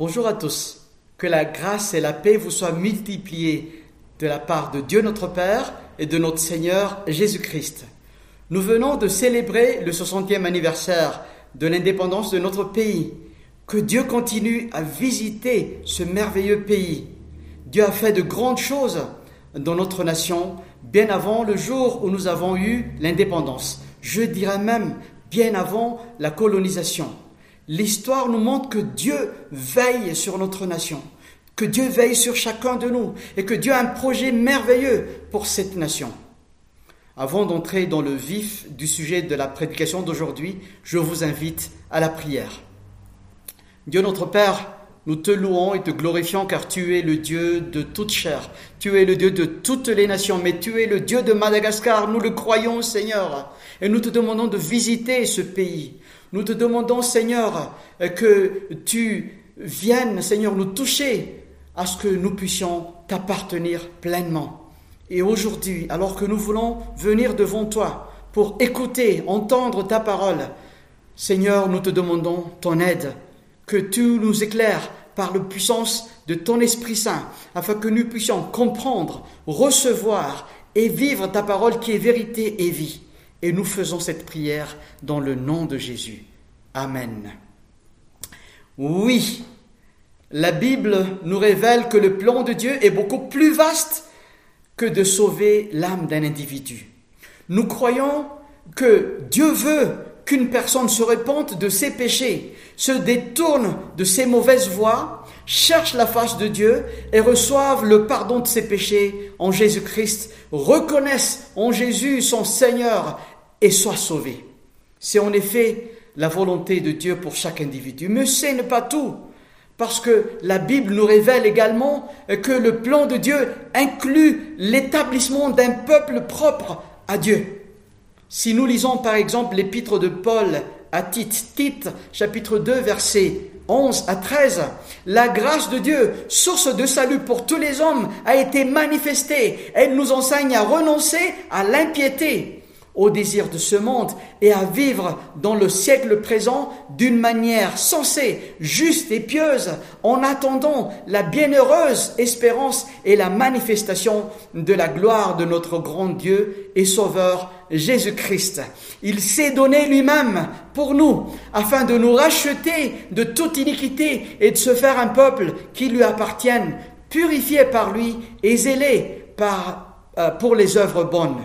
Bonjour à tous. Que la grâce et la paix vous soient multipliées de la part de Dieu notre Père et de notre Seigneur Jésus-Christ. Nous venons de célébrer le 60e anniversaire de l'indépendance de notre pays. Que Dieu continue à visiter ce merveilleux pays. Dieu a fait de grandes choses dans notre nation bien avant le jour où nous avons eu l'indépendance. Je dirais même bien avant la colonisation. L'histoire nous montre que Dieu veille sur notre nation, que Dieu veille sur chacun de nous et que Dieu a un projet merveilleux pour cette nation. Avant d'entrer dans le vif du sujet de la prédication d'aujourd'hui, je vous invite à la prière. Dieu notre Père, nous te louons et te glorifions car tu es le Dieu de toute chair, tu es le Dieu de toutes les nations, mais tu es le Dieu de Madagascar, nous le croyons Seigneur, et nous te demandons de visiter ce pays, nous te demandons, Seigneur, que tu viennes, Seigneur, nous toucher à ce que nous puissions t'appartenir pleinement. Et aujourd'hui, alors que nous voulons venir devant toi pour écouter, entendre ta parole, Seigneur, nous te demandons ton aide, que tu nous éclaires par la puissance de ton Esprit Saint, afin que nous puissions comprendre, recevoir et vivre ta parole qui est vérité et vie. Et nous faisons cette prière dans le nom de Jésus. Amen. Oui, la Bible nous révèle que le plan de Dieu est beaucoup plus vaste que de sauver l'âme d'un individu. Nous croyons que Dieu veut qu'une personne se répande de ses péchés, se détourne de ses mauvaises voies, cherche la face de Dieu et reçoive le pardon de ses péchés en Jésus-Christ, reconnaisse en Jésus son Seigneur et soit sauvé. C'est en effet la volonté de Dieu pour chaque individu. Mais ce n'est pas tout, parce que la Bible nous révèle également que le plan de Dieu inclut l'établissement d'un peuple propre à Dieu. Si nous lisons par exemple l'épître de Paul à Tite, Tite chapitre 2 verset 11 à 13, la grâce de Dieu, source de salut pour tous les hommes, a été manifestée. Elle nous enseigne à renoncer à l'impiété au désir de ce monde et à vivre dans le siècle présent d'une manière sensée, juste et pieuse, en attendant la bienheureuse espérance et la manifestation de la gloire de notre grand Dieu et Sauveur Jésus-Christ. Il s'est donné lui-même pour nous, afin de nous racheter de toute iniquité et de se faire un peuple qui lui appartienne, purifié par lui et zélé euh, pour les œuvres bonnes.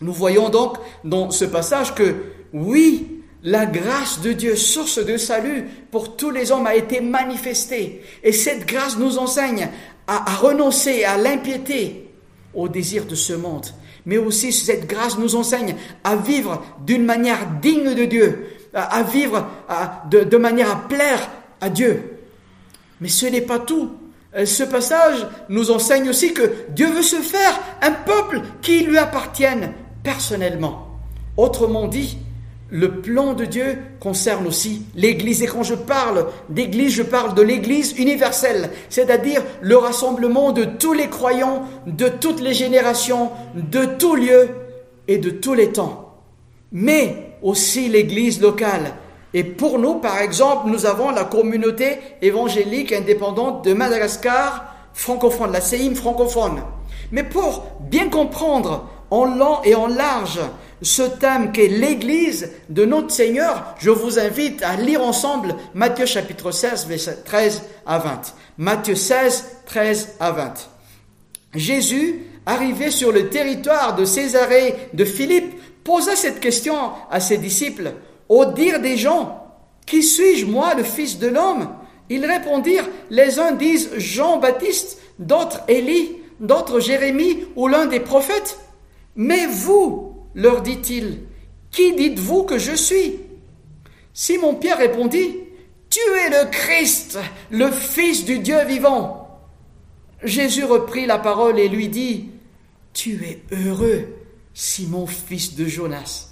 Nous voyons donc dans ce passage que oui, la grâce de Dieu, source de salut pour tous les hommes, a été manifestée. Et cette grâce nous enseigne à, renoncer à l'impiété, au désir de ce monde. Mais aussi cette grâce nous enseigne à vivre d'une manière digne de Dieu, à, vivre de, de manière à plaire à Dieu. Mais ce n'est pas tout. Euh, ce passage nous enseigne aussi que Dieu veut se faire un peuple qui lui appartienne, personnellement. Autrement dit, le plan de Dieu concerne aussi l'Église. Et quand je parle d'Église, je parle de l'Église universelle, c'est-à-dire le rassemblement de tous les croyants, de toutes les générations, de tous lieux et de tous les temps. Mais aussi l'Église locale. Et pour nous, par exemple, nous avons la communauté évangélique indépendante de Madagascar, francophone, la CEIM francophone. Mais pour bien comprendre en long et en large ce thème qu'est l'Église de notre Seigneur, je vous invite à lire ensemble Matthieu chapitre 16, verset 13 à 20. Matthieu 16, 13 à 20. Jésus, arrivé sur le territoire de Césarée de Philippe, posa cette question à ses disciples. Au dire des gens, qui suis-je moi, le Fils de l'homme? Ils répondirent, les uns disent Jean-Baptiste, d'autres Élie, d'autres Jérémie ou l'un des prophètes. Mais vous, leur dit-il, qui dites-vous que je suis? Simon-Pierre répondit, Tu es le Christ, le Fils du Dieu vivant. Jésus reprit la parole et lui dit, Tu es heureux, Simon, fils de Jonas,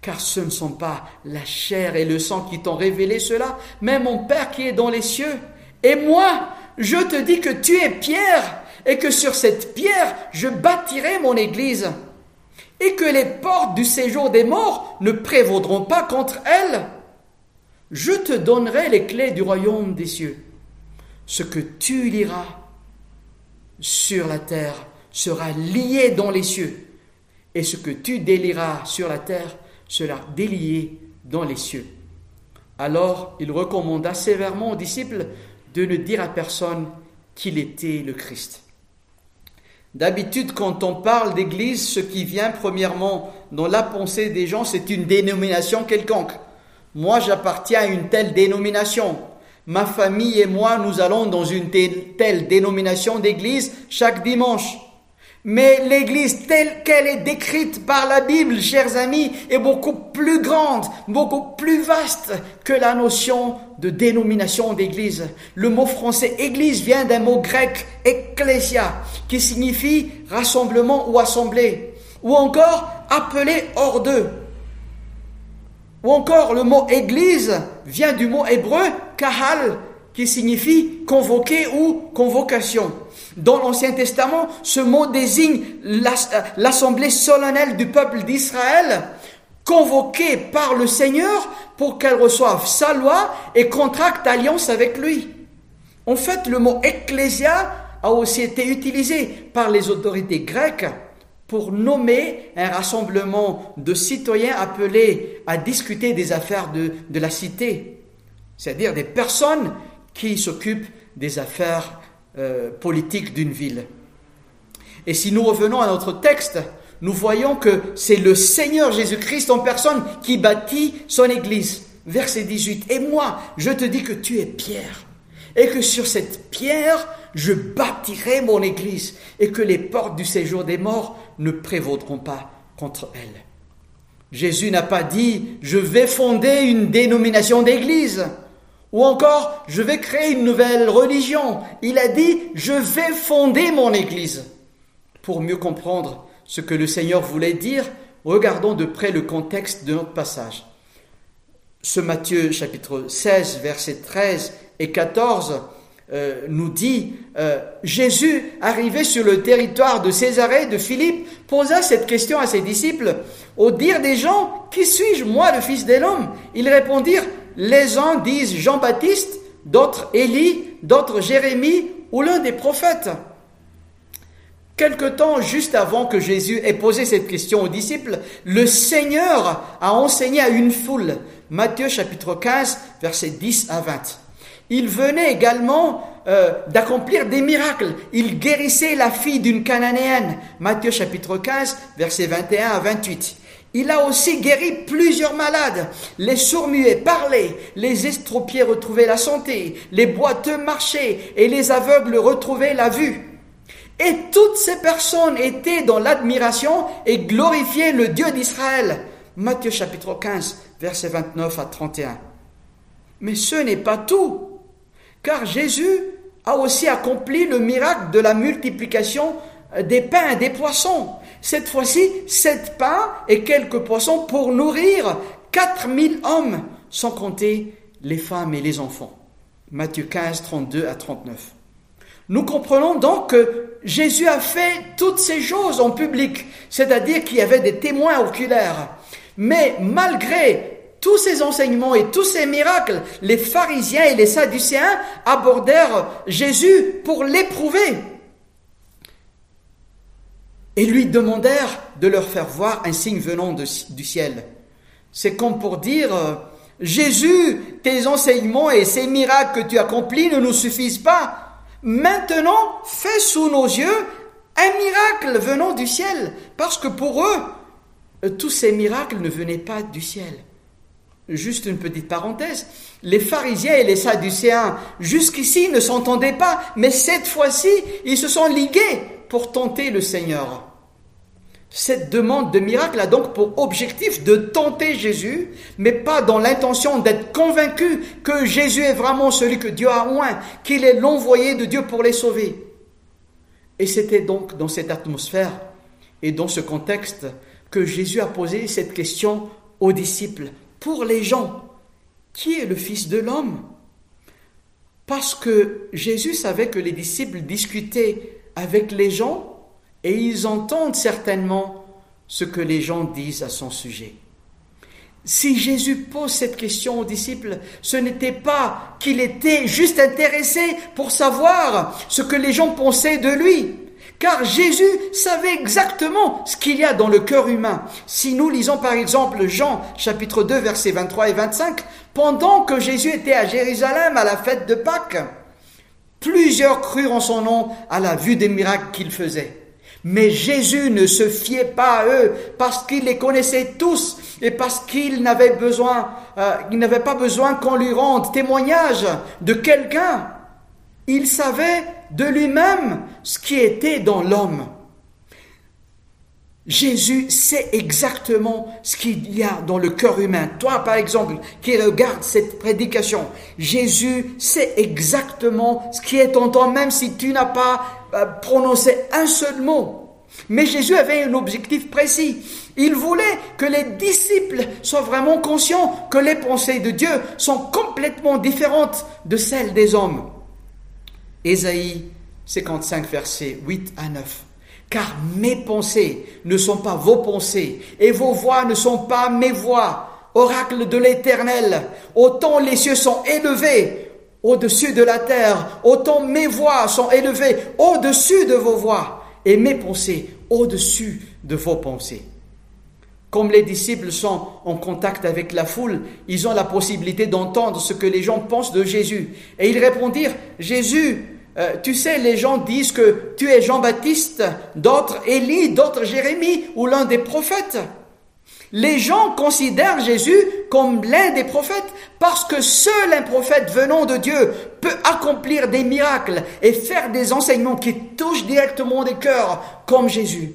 car ce ne sont pas la chair et le sang qui t'ont révélé cela, mais mon Père qui est dans les cieux. Et moi, je te dis que tu es Pierre, et que sur cette pierre, je bâtirai mon Église et que les portes du séjour des morts ne prévaudront pas contre elle. Je te donnerai les clés du royaume des cieux. ce que tu liras sur la terre sera lié dans les cieux, et ce que tu délieras sur la terre sera délié dans les cieux. Alors il recommanda sévèrement aux disciples de ne dire à personne qu'il était le Christ. D'habitude, quand on parle d'Église, ce qui vient premièrement dans la pensée des gens, c'est une dénomination quelconque. Moi, j'appartiens à une telle dénomination. Ma famille et moi, nous allons dans une telle, dénomination d'église chaque dimanche. Mais l'Église telle qu'elle est décrite par la Bible, chers amis, est beaucoup plus grande, beaucoup plus vaste que la notion de dénomination d'Église. Le mot français Église vient d'un mot grec ecclesia, qui signifie rassemblement ou assemblée, ou encore appelé hors d'eux. Ou encore le mot Église vient du mot hébreu kahal, qui signifie convoquer ou convocation. Dans l'Ancien Testament, ce mot désigne l'assemblée solennelle du peuple d'Israël, convoquée par le Seigneur pour qu'elle reçoive sa loi et contracte alliance avec lui. En fait, le mot ecclésia a aussi été utilisé par les autorités grecques pour nommer un rassemblement de citoyens appelés à discuter des affaires de, de la cité, c'est-à-dire des personnes qui s'occupent des affaires euh, politique d'une ville. Et si nous revenons à notre texte, nous voyons que c'est le Seigneur Jésus-Christ en personne qui bâtit son Église. Verset 18. Et moi, je te dis que tu es Pierre, et que sur cette pierre, je bâtirai mon Église, et que les portes du séjour des morts ne prévaudront pas contre elle. Jésus n'a pas dit, je vais fonder une dénomination d'Église. Ou encore, je vais créer une nouvelle religion. Il a dit, je vais fonder mon Église. Pour mieux comprendre ce que le Seigneur voulait dire, regardons de près le contexte de notre passage. Ce Matthieu chapitre 16, versets 13 et 14 euh, nous dit, euh, Jésus, arrivé sur le territoire de Césarée, de Philippe, posa cette question à ses disciples. Au dire des gens, qui suis-je, moi, le Fils de l'homme? Ils répondirent, les uns disent Jean-Baptiste, d'autres Élie, d'autres Jérémie ou l'un des prophètes. Quelque temps juste avant que Jésus ait posé cette question aux disciples, le Seigneur a enseigné à une foule. Matthieu chapitre 15, versets 10 à 20. Il venait également euh, d'accomplir des miracles. Il guérissait la fille d'une Cananéenne. Matthieu chapitre 15, versets 21 à 28. Il a aussi guéri plusieurs malades. Les sourds-muets parlaient, les estropiés retrouvaient la santé, les boiteux marchaient et les aveugles retrouvaient la vue. Et toutes ces personnes étaient dans l'admiration et glorifiaient le Dieu d'Israël. Matthieu chapitre 15, versets 29 à 31. Mais ce n'est pas tout, car Jésus a aussi accompli le miracle de la multiplication des pains et des poissons. Cette fois-ci, sept pains et quelques poissons pour nourrir quatre mille hommes, sans compter les femmes et les enfants. Matthieu 15, 32 à 39. Nous comprenons donc que Jésus a fait toutes ces choses en public, c'est-à-dire qu'il y avait des témoins oculaires. Mais malgré tous ces enseignements et tous ces miracles, les pharisiens et les sadducéens abordèrent Jésus pour l'éprouver et lui demandèrent de leur faire voir un signe venant du ciel. C'est comme pour dire, euh, Jésus, tes enseignements et ces miracles que tu accomplis ne nous suffisent pas. Maintenant, fais sous nos yeux un miracle venant du ciel, parce que pour eux, euh, tous ces miracles ne venaient pas du ciel. Juste une petite parenthèse, les pharisiens et les sadducéens jusqu'ici ne s'entendaient pas, mais cette fois-ci, ils se sont ligués pour tenter le Seigneur. Cette demande de miracle a donc pour objectif de tenter Jésus, mais pas dans l'intention d'être convaincu que Jésus est vraiment celui que Dieu a oint, qu'il est l'envoyé de Dieu pour les sauver. Et c'était donc dans cette atmosphère et dans ce contexte que Jésus a posé cette question aux disciples. Pour les gens, qui est le Fils de l'homme? Parce que Jésus savait que les disciples discutaient avec les gens et ils entendent certainement ce que les gens disent à son sujet. Si Jésus pose cette question aux disciples, ce n'était pas qu'il était juste intéressé pour savoir ce que les gens pensaient de lui. Car Jésus savait exactement ce qu'il y a dans le cœur humain. Si nous lisons par exemple Jean chapitre 2 versets 23 et 25, pendant que Jésus était à Jérusalem à la fête de Pâques, plusieurs crurent en son nom à la vue des miracles qu'il faisait. Mais Jésus ne se fiait pas à eux parce qu'il les connaissait tous et parce qu'il n'avait besoin, euh, il n'avait pas besoin qu'on lui rende témoignage de quelqu'un. Il savait de lui-même ce qui était dans l'homme. Jésus sait exactement ce qu'il y a dans le cœur humain. Toi, par exemple, qui regarde cette prédication, Jésus sait exactement ce qui est en toi, même si tu n'as pas euh, prononcé un seul mot. Mais Jésus avait un objectif précis. Il voulait que les disciples soient vraiment conscients que les pensées de Dieu sont complètement différentes de celles des hommes. Ésaïe 55, versets 8 à 9. Car mes pensées ne sont pas vos pensées, et vos voix ne sont pas mes voix. Oracle de l'Éternel, autant les cieux sont élevés au-dessus de la terre, autant mes voix sont élevées au-dessus de vos voix, et mes pensées au-dessus de vos pensées. Comme les disciples sont en contact avec la foule, ils ont la possibilité d'entendre ce que les gens pensent de Jésus. Et ils répondirent, Jésus, euh, tu sais, les gens disent que tu es Jean-Baptiste, d'autres Élie, d'autres Jérémie ou l'un des prophètes. Les gens considèrent Jésus comme l'un des prophètes parce que seul un prophète venant de Dieu peut accomplir des miracles et faire des enseignements qui touchent directement des cœurs comme Jésus.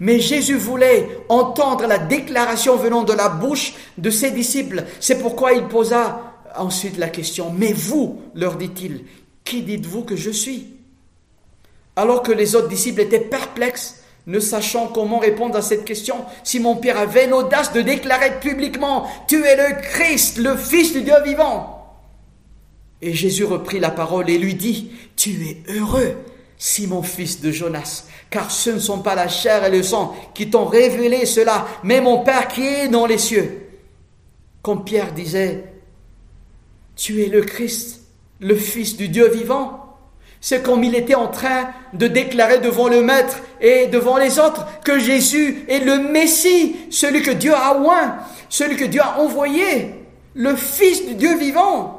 Mais Jésus voulait entendre la déclaration venant de la bouche de ses disciples. C'est pourquoi il posa ensuite la question, mais vous, leur dit-il, qui dites-vous que je suis? Alors que les autres disciples étaient perplexes, ne sachant comment répondre à cette question, Simon-Pierre avait l'audace de déclarer publiquement, Tu es le Christ, le Fils du Dieu vivant. Et Jésus reprit la parole et lui dit, Tu es heureux, Simon, fils de Jonas, car ce ne sont pas la chair et le sang qui t'ont révélé cela, mais mon Père qui est dans les cieux. Comme Pierre disait, Tu es le Christ, le Fils du Dieu vivant. C'est comme il était en train de déclarer devant le Maître et devant les autres que Jésus est le Messie, celui que Dieu a oint, celui que Dieu a envoyé, le Fils du Dieu vivant.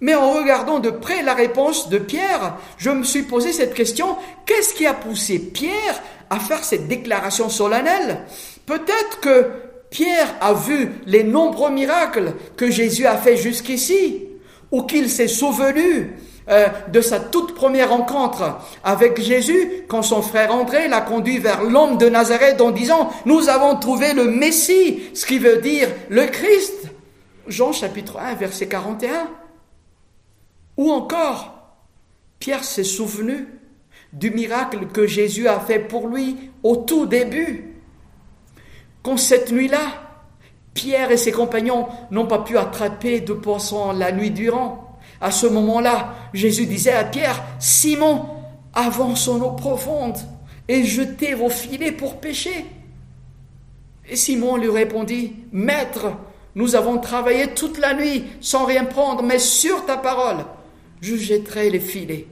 Mais en regardant de près la réponse de Pierre, je me suis posé cette question, qu'est-ce qui a poussé Pierre à faire cette déclaration solennelle? Peut-être que Pierre a vu les nombreux miracles que Jésus a fait jusqu'ici ou qu'il s'est souvenu euh, de sa toute première rencontre avec Jésus quand son frère André l'a conduit vers l'homme de Nazareth en disant Nous avons trouvé le Messie, ce qui veut dire le Christ. Jean chapitre 1 verset 41. Ou encore, Pierre s'est souvenu du miracle que Jésus a fait pour lui au tout début. Quand cette nuit-là, Pierre et ses compagnons n'ont pas pu attraper de poissons la nuit durant. À ce moment-là, Jésus disait à Pierre, Simon, avance en eau profonde et jetez vos filets pour pêcher. Et Simon lui répondit, Maître, nous avons travaillé toute la nuit sans rien prendre, mais sur ta parole, je jetterai les filets.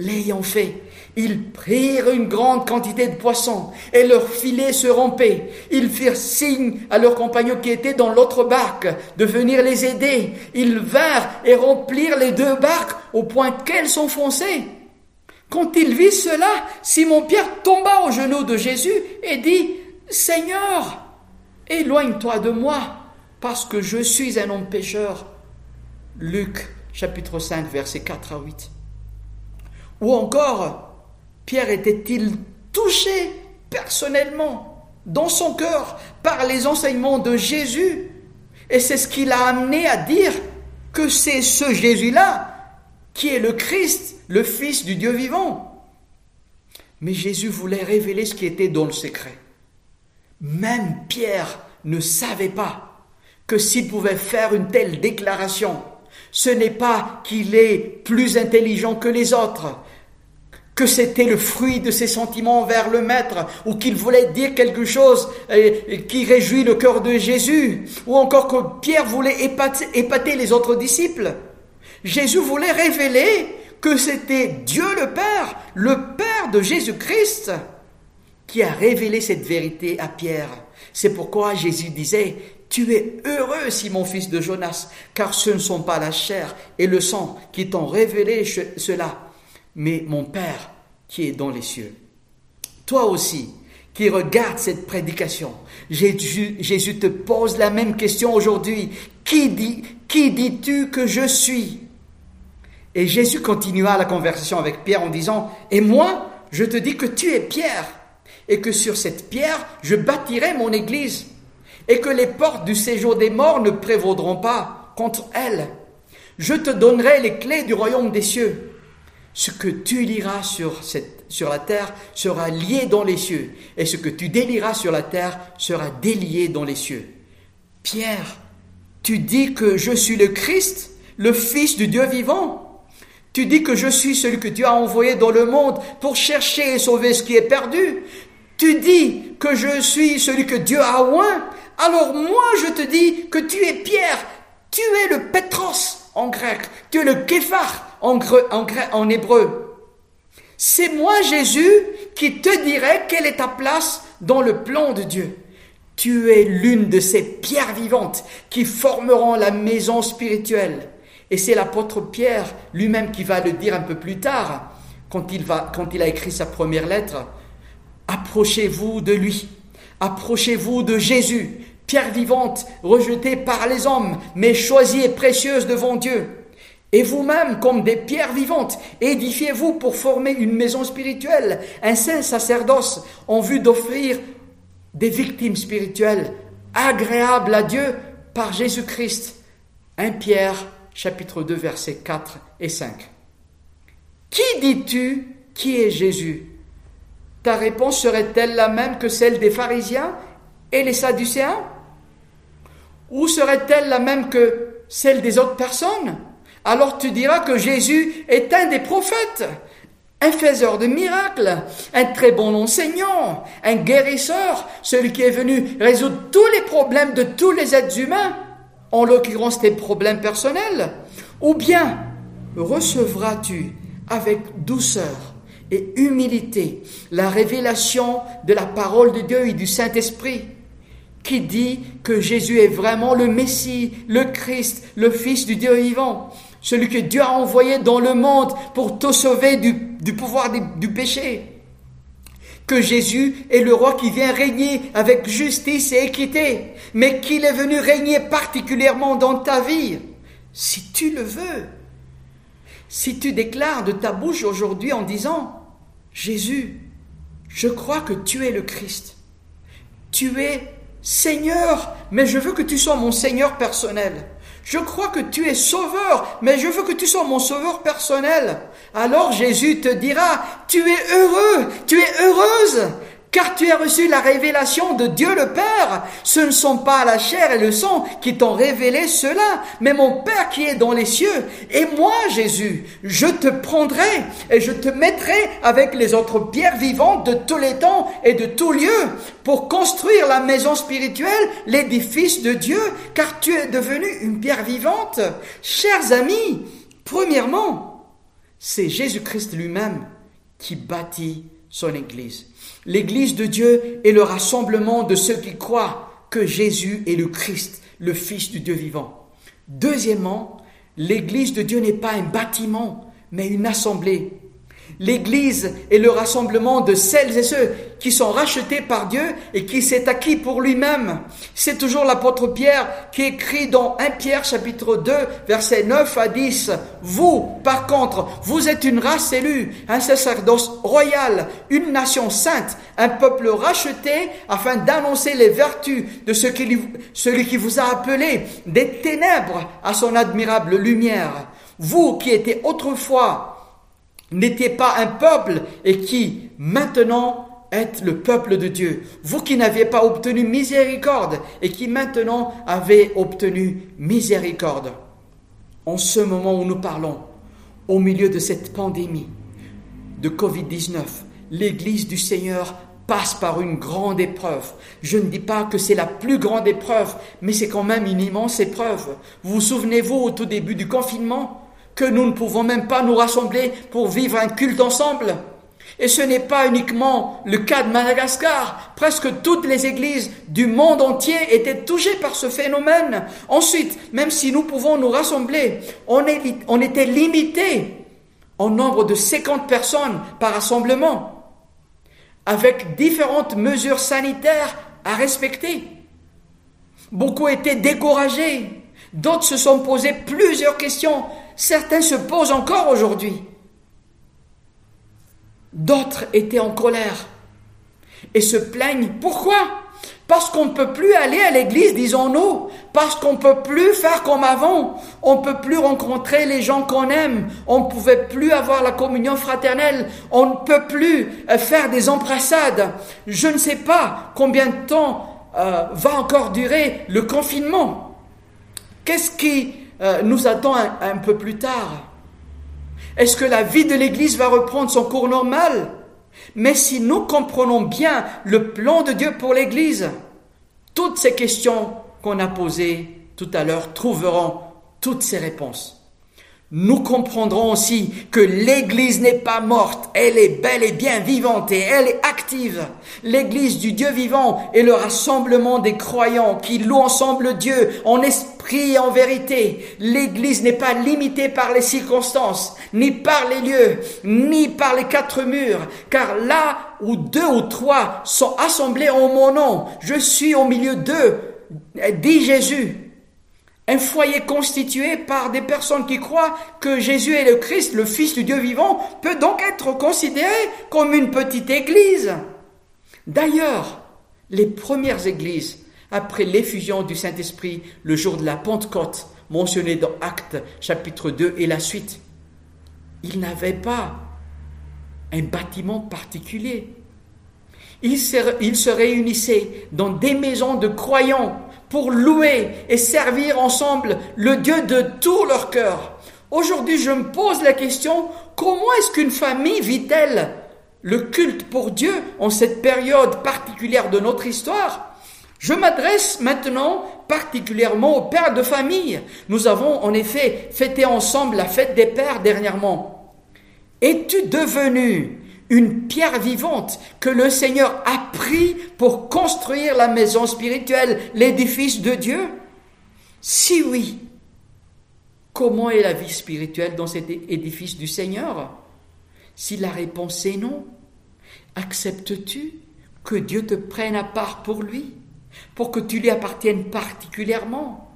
L'ayant fait, ils prirent une grande quantité de poissons et leurs filets se rompaient. Ils firent signe à leurs compagnons qui étaient dans l'autre barque de venir les aider. Ils vinrent et remplirent les deux barques au point qu'elles s'enfonçaient. Quand il vit cela, Simon-Pierre tomba aux genoux de Jésus et dit, Seigneur, éloigne-toi de moi, parce que je suis un homme pécheur. Luc chapitre 5 versets 4 à 8. Ou encore, Pierre était-il touché personnellement dans son cœur par les enseignements de Jésus? Et c'est ce qui l'a amené à dire que c'est ce Jésus-là qui est le Christ, le Fils du Dieu vivant. Mais Jésus voulait révéler ce qui était dans le secret. Même Pierre ne savait pas que s'il pouvait faire une telle déclaration, ce n'est pas qu'il est plus intelligent que les autres, que c'était le fruit de ses sentiments envers le Maître, ou qu'il voulait dire quelque chose qui réjouit le cœur de Jésus, ou encore que Pierre voulait épater, les autres disciples. Jésus voulait révéler que c'était Dieu le Père, le Père de Jésus-Christ, qui a révélé cette vérité à Pierre. C'est pourquoi Jésus disait, tu es heureux, Simon, fils de Jonas, car ce ne sont pas la chair et le sang qui t'ont révélé cela, mais mon Père qui est dans les cieux. Toi aussi, qui regardes cette prédication, Jésus, te pose la même question aujourd'hui. Qui, dis-tu que je suis? Et Jésus continua la conversation avec Pierre en disant, Et moi, je te dis que tu es Pierre, et que sur cette pierre, je bâtirai mon église, et que les portes du séjour des morts ne prévaudront pas contre elle. Je te donnerai les clés du royaume des cieux ce que tu liras sur, la terre sera lié dans les cieux, et ce que tu délieras sur la terre sera délié dans les cieux. Pierre, tu dis que je suis le Christ, le Fils du Dieu vivant. Tu dis que je suis celui que Dieu a envoyé dans le monde pour chercher et sauver ce qui est perdu. Tu dis que je suis celui que Dieu a oint. Alors moi je te dis que tu es Pierre, tu es le Petros en grec, tu es le Képhar en, hébreu. C'est moi, Jésus, qui te dirai quelle est ta place dans le plan de Dieu. Tu es l'une de ces pierres vivantes qui formeront la maison spirituelle. Et c'est l'apôtre Pierre lui-même qui va le dire un peu plus tard, quand il, va, quand il a écrit sa première lettre. Approchez-vous de lui, approchez-vous de Jésus, pierre vivante, rejetée par les hommes, mais choisie et précieuse devant Dieu. Et vous-même, comme des pierres vivantes, édifiez-vous pour former une maison spirituelle, un saint sacerdoce, en vue d'offrir des victimes spirituelles agréables à Dieu par Jésus-Christ. 1 Pierre, chapitre 2, versets 4 et 5. Qui dis-tu qui est Jésus? Ta réponse serait-elle la même que celle des pharisiens et les sadducéens? Ou serait-elle la même que celle des autres personnes? Alors tu diras que Jésus est un des prophètes, un faiseur de miracles, un très bon enseignant, un guérisseur, celui qui est venu résoudre tous les problèmes de tous les êtres humains, en l'occurrence tes problèmes personnels. Ou bien recevras-tu avec douceur et humilité la révélation de la parole de Dieu et du Saint-Esprit qui dit que Jésus est vraiment le Messie, le Christ, le Fils du Dieu vivant celui que Dieu a envoyé dans le monde pour te sauver du, pouvoir du, péché. Que Jésus est le roi qui vient régner avec justice et équité, mais qu'il est venu régner particulièrement dans ta vie, si tu le veux. Si tu déclares de ta bouche aujourd'hui en disant, Jésus, je crois que tu es le Christ. Tu es Seigneur, mais je veux que tu sois mon Seigneur personnel. Je crois que tu es sauveur, mais je veux que tu sois mon sauveur personnel. Alors Jésus te dira, tu es heureux, tu es heureuse, car tu as reçu la révélation de Dieu le Père. Ce ne sont pas la chair et le sang qui t'ont révélé cela, mais mon Père qui est dans les cieux. Et moi, Jésus, je te prendrai et je te mettrai avec les autres pierres vivantes de tous les temps et de tous lieux pour construire la maison spirituelle, l'édifice de Dieu, car tu es devenu une pierre vivante. Chers amis, premièrement, c'est Jésus-Christ lui-même qui bâtit son Église. L'Église de Dieu est le rassemblement de ceux qui croient que Jésus est le Christ, le Fils du Dieu vivant. Deuxièmement, l'Église de Dieu n'est pas un bâtiment, mais une assemblée. L'Église est le rassemblement de celles et ceux qui sont rachetés par Dieu et qui s'est acquis pour lui-même. C'est toujours l'apôtre Pierre qui écrit dans 1 Pierre chapitre 2 versets 9 à 10. Vous, par contre, vous êtes une race élue, un sacerdoce royal, une nation sainte, un peuple racheté afin d'annoncer les vertus de celui qui vous a appelé des ténèbres à son admirable lumière. Vous qui étiez autrefois n'étiez pas un peuple et qui maintenant êtes le peuple de Dieu. Vous qui n'aviez pas obtenu miséricorde et qui maintenant avez obtenu miséricorde. En ce moment où nous parlons, au milieu de cette pandémie, de Covid-19, l'Église du Seigneur passe par une grande épreuve. Je ne dis pas que c'est la plus grande épreuve, mais c'est quand même une immense épreuve. Vous vous souvenez-vous au tout début du confinement? Que nous ne pouvons même pas nous rassembler pour vivre un culte ensemble et ce n'est pas uniquement le cas de Madagascar. Presque toutes les églises du monde entier étaient touchées par ce phénomène. Ensuite, même si nous pouvons nous rassembler, on, était limité en nombre de 50 personnes par rassemblement avec différentes mesures sanitaires à respecter. Beaucoup étaient découragés, d'autres se sont posés plusieurs questions, certains se posent encore aujourd'hui. D'autres étaient en colère et se plaignent. Pourquoi? Parce qu'on ne peut plus aller à l'église, disons-nous, parce qu'on ne peut plus faire comme avant, on ne peut plus rencontrer les gens qu'on aime, on ne pouvait plus avoir la communion fraternelle, on ne peut plus euh, faire des embrassades. Je ne sais pas combien de temps euh, va encore durer le confinement. Qu'est-ce qui euh, nous attend un peu plus tard. Est-ce que la vie de l'Église va reprendre son cours normal? Mais si nous comprenons bien le plan de Dieu pour l'Église, toutes ces questions qu'on a posées tout à l'heure trouveront toutes ces réponses nous comprendrons aussi que l'Église n'est pas morte, elle est bel et bien vivante et elle est active. L'Église du Dieu vivant est le rassemblement des croyants qui louent ensemble Dieu en esprit et en vérité. L'Église n'est pas limitée par les circonstances, ni par les lieux, ni par les quatre murs, car là où deux ou trois sont assemblés en mon nom, je suis au milieu d'eux, dit Jésus. Un foyer constitué par des personnes qui croient que Jésus est le Christ, le Fils du Dieu vivant, peut donc être considéré comme une petite église. D'ailleurs, les premières églises, après l'effusion du Saint-Esprit le jour de la Pentecôte, mentionné dans Actes chapitre 2 et la suite, ils n'avaient pas un bâtiment particulier. Ils se, réunissaient dans des maisons de croyants pour louer et servir ensemble le Dieu de tout leur cœur. Aujourd'hui, je me pose la question, comment est-ce qu'une famille vit-elle le culte pour Dieu en cette période particulière de notre histoire? Je m'adresse maintenant particulièrement aux pères de famille. Nous avons en effet fêté ensemble la fête des pères dernièrement. Es-tu devenu une pierre vivante que le Seigneur a pris pour construire la maison spirituelle, l'édifice de Dieu? Si oui, comment est la vie spirituelle dans cet édifice du Seigneur? Si la réponse est non, acceptes-tu que Dieu te prenne à part pour lui, pour que tu lui appartiennes particulièrement?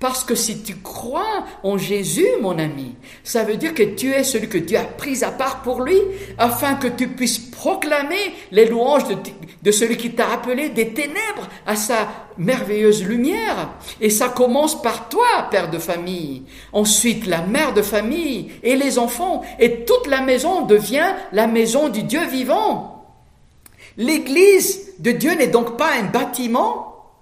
Parce que si tu crois en Jésus, mon ami, ça veut dire que tu es celui que Dieu a pris à part pour lui, afin que tu puisses proclamer les louanges de, celui qui t'a appelé des ténèbres à sa merveilleuse lumière. Et ça commence par toi, père de famille. Ensuite, la mère de famille et les enfants. Et toute la maison devient la maison du Dieu vivant. L'église de Dieu n'est donc pas un bâtiment,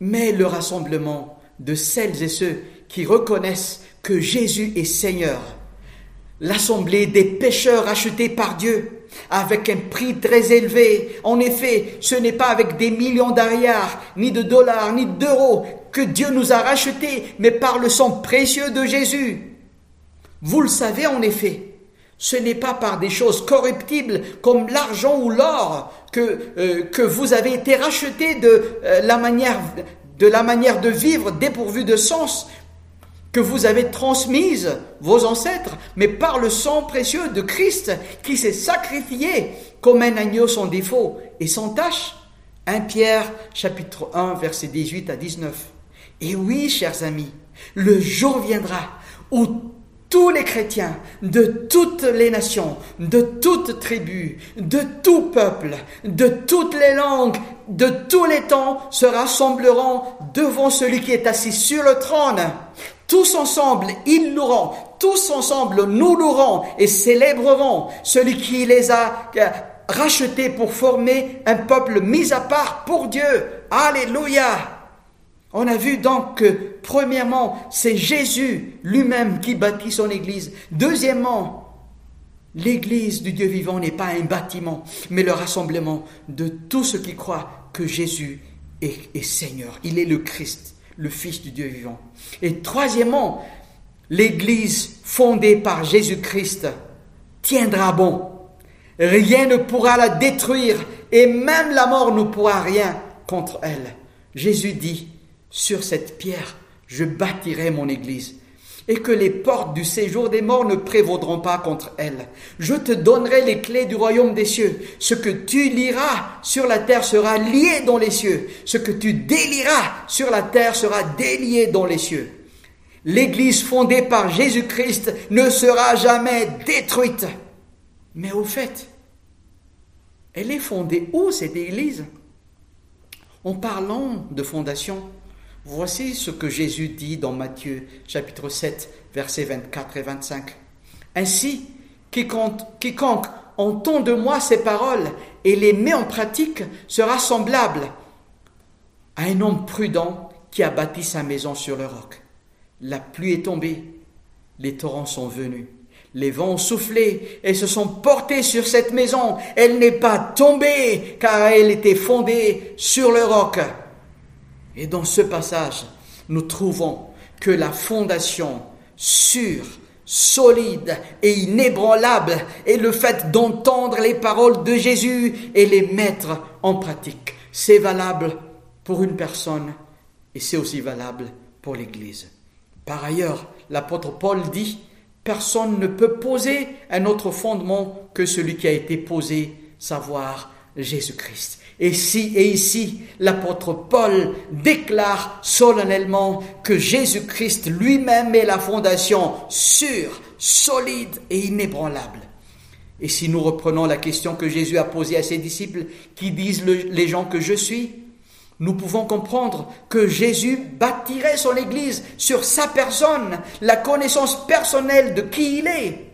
mais le rassemblement de celles et ceux qui reconnaissent que Jésus est Seigneur. L'assemblée des pécheurs achetés par Dieu avec un prix très élevé. En effet, ce n'est pas avec des millions d'arrières, ni de dollars, ni d'euros que Dieu nous a rachetés, mais par le sang précieux de Jésus. Vous le savez en effet, ce n'est pas par des choses corruptibles comme l'argent ou l'or que, euh, vous avez été rachetés de euh, la manière de la manière de vivre dépourvue de sens que vous avez transmise vos ancêtres, mais par le sang précieux de Christ qui s'est sacrifié comme un agneau sans défaut et sans tache. 1 Pierre chapitre 1 verset 18 à 19. Et oui, chers amis, le jour viendra où tous les chrétiens de toutes les nations, de toutes tribus, de tout peuple, de toutes les langues, de tous les temps se rassembleront devant celui qui est assis sur le trône. Tous ensemble, ils loueront, tous ensemble, nous louerons et célébrerons celui qui les a rachetés pour former un peuple mis à part pour Dieu. Alléluia. On a vu donc que, premièrement, c'est Jésus lui-même qui bâtit son Église. Deuxièmement, L'Église du Dieu vivant n'est pas un bâtiment, mais le rassemblement de tous ceux qui croient que Jésus est, Seigneur. Il est le Christ, le Fils du Dieu vivant. Et troisièmement, l'Église fondée par Jésus-Christ tiendra bon. Rien ne pourra la détruire et même la mort ne pourra rien contre elle. Jésus dit, sur cette pierre, je bâtirai mon Église et que les portes du séjour des morts ne prévaudront pas contre elle. Je te donnerai les clés du royaume des cieux. Ce que tu liras sur la terre sera lié dans les cieux. Ce que tu délieras sur la terre sera délié dans les cieux. L'Église fondée par Jésus-Christ ne sera jamais détruite. Mais au fait, elle est fondée où cette Église? En parlant de fondation, Voici ce que Jésus dit dans Matthieu chapitre 7, versets 24 et 25. Ainsi, quiconque, entend de moi ces paroles et les met en pratique sera semblable à un homme prudent qui a bâti sa maison sur le roc. La pluie est tombée, les torrents sont venus, les vents ont soufflé et se sont portés sur cette maison. Elle n'est pas tombée car elle était fondée sur le roc. Et dans ce passage, nous trouvons que la fondation sûre, solide et inébranlable est le fait d'entendre les paroles de Jésus et les mettre en pratique. C'est valable pour une personne et c'est aussi valable pour l'Église. Par ailleurs, l'apôtre Paul dit, personne ne peut poser un autre fondement que celui qui a été posé, savoir Jésus-Christ. Et si et ici, l'apôtre Paul déclare solennellement que Jésus-Christ lui-même est la fondation sûre, solide et inébranlable. Et si nous reprenons la question que Jésus a posée à ses disciples, qui disent les gens que je suis, nous pouvons comprendre que Jésus bâtirait son Église sur sa personne, la connaissance personnelle de qui il est.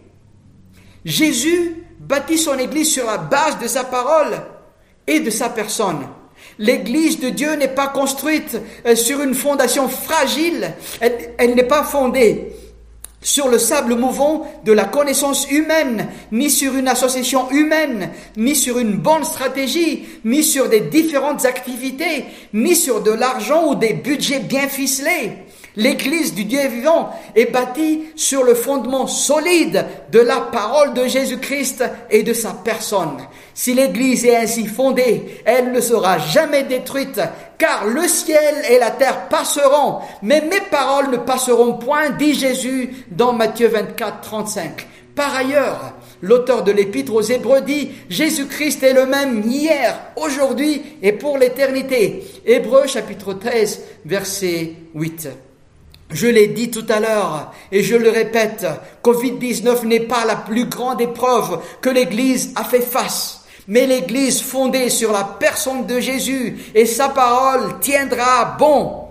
Jésus bâtit son Église sur la base de sa parole et de sa personne. L'Église de Dieu n'est pas construite euh, sur une fondation fragile, elle, n'est pas fondée sur le sable mouvant de la connaissance humaine, ni sur une association humaine, ni sur une bonne stratégie, ni sur des différentes activités, ni sur de l'argent ou des budgets bien ficelés. L'Église du Dieu vivant est bâtie sur le fondement solide de la parole de Jésus-Christ et de sa personne. Si l'Église est ainsi fondée, elle ne sera jamais détruite, car le ciel et la terre passeront, mais mes paroles ne passeront point, dit Jésus dans Matthieu 24, 35. Par ailleurs, l'auteur de l'épître aux Hébreux dit, Jésus-Christ est le même hier, aujourd'hui et pour l'éternité. Hébreux chapitre 13, verset 8. Je l'ai dit tout à l'heure et je le répète, Covid-19 n'est pas la plus grande épreuve que l'Église a fait face. Mais l'Église fondée sur la personne de Jésus et sa parole tiendra bon.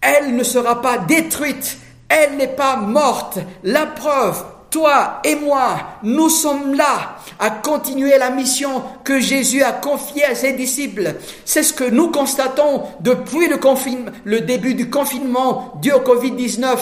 Elle ne sera pas détruite, elle n'est pas morte. La preuve, toi et moi, nous sommes là à continuer la mission que Jésus a confiée à ses disciples. C'est ce que nous constatons depuis le, début du confinement dû au Covid-19.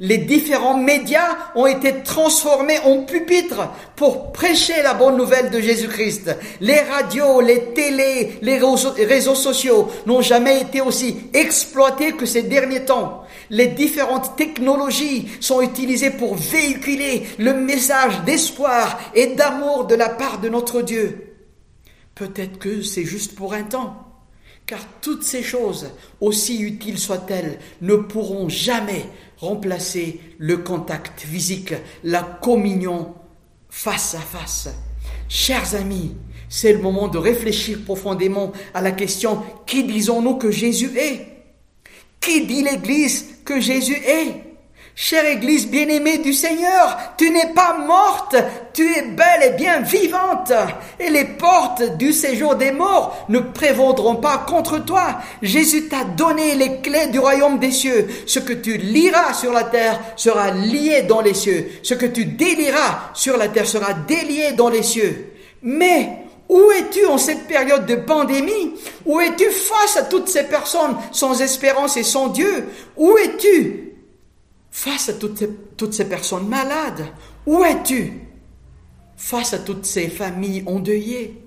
Les différents médias ont été transformés en pupitres pour prêcher la bonne nouvelle de Jésus-Christ. Les radios, les télés, les réseaux sociaux n'ont jamais été aussi exploités que ces derniers temps. Les différentes technologies sont utilisées pour véhiculer le message d'espoir et d'amour de la part de notre Dieu. Peut-être que c'est juste pour un temps, car toutes ces choses, aussi utiles soient-elles, ne pourront jamais remplacer le contact physique, la communion face à face. Chers amis, c'est le moment de réfléchir profondément à la question qui disons-nous que Jésus est? Qui dit l'Église que Jésus est? Chère Église bien-aimée du Seigneur, tu n'es pas morte, tu es belle et bien vivante, et les portes du séjour des morts ne prévaudront pas contre toi. Jésus t'a donné les clés du royaume des cieux. Ce que tu liras sur la terre sera lié dans les cieux. Ce que tu délieras sur la terre sera délié dans les cieux. Mais où es-tu en cette période de pandémie? Où es-tu face à toutes ces personnes sans espérance et sans Dieu? Où es-tu face à toutes ces, personnes malades? Où es-tu face à toutes ces familles endeuillées?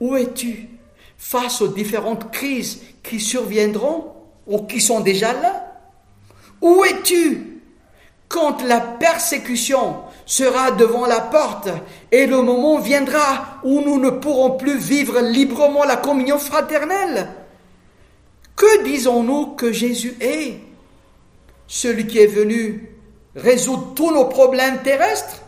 Où es-tu face aux différentes crises qui surviendront ou qui sont déjà là? Où es-tu quand la persécution sera devant la porte et le moment viendra où nous ne pourrons plus vivre librement la communion fraternelle. Que disons-nous que Jésus est? Celui qui est venu résoudre tous nos problèmes terrestres?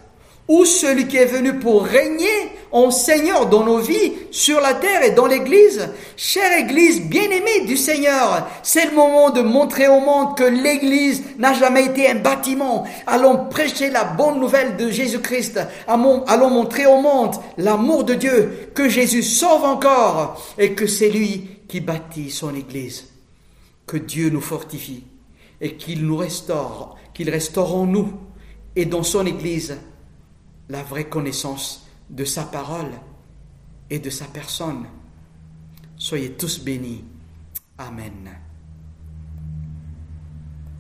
Ou celui qui est venu pour régner en Seigneur dans nos vies, sur la terre et dans l'Église. Chère Église bien-aimée du Seigneur, c'est le moment de montrer au monde que l'Église n'a jamais été un bâtiment. Allons prêcher la bonne nouvelle de Jésus-Christ. Allons montrer au monde l'amour de Dieu, que Jésus sauve encore et que c'est lui qui bâtit son Église. Que Dieu nous fortifie et qu'il nous restaure, qu'il restaure en nous et dans son Église la vraie connaissance de sa parole et de sa personne. Soyez tous bénis. Amen.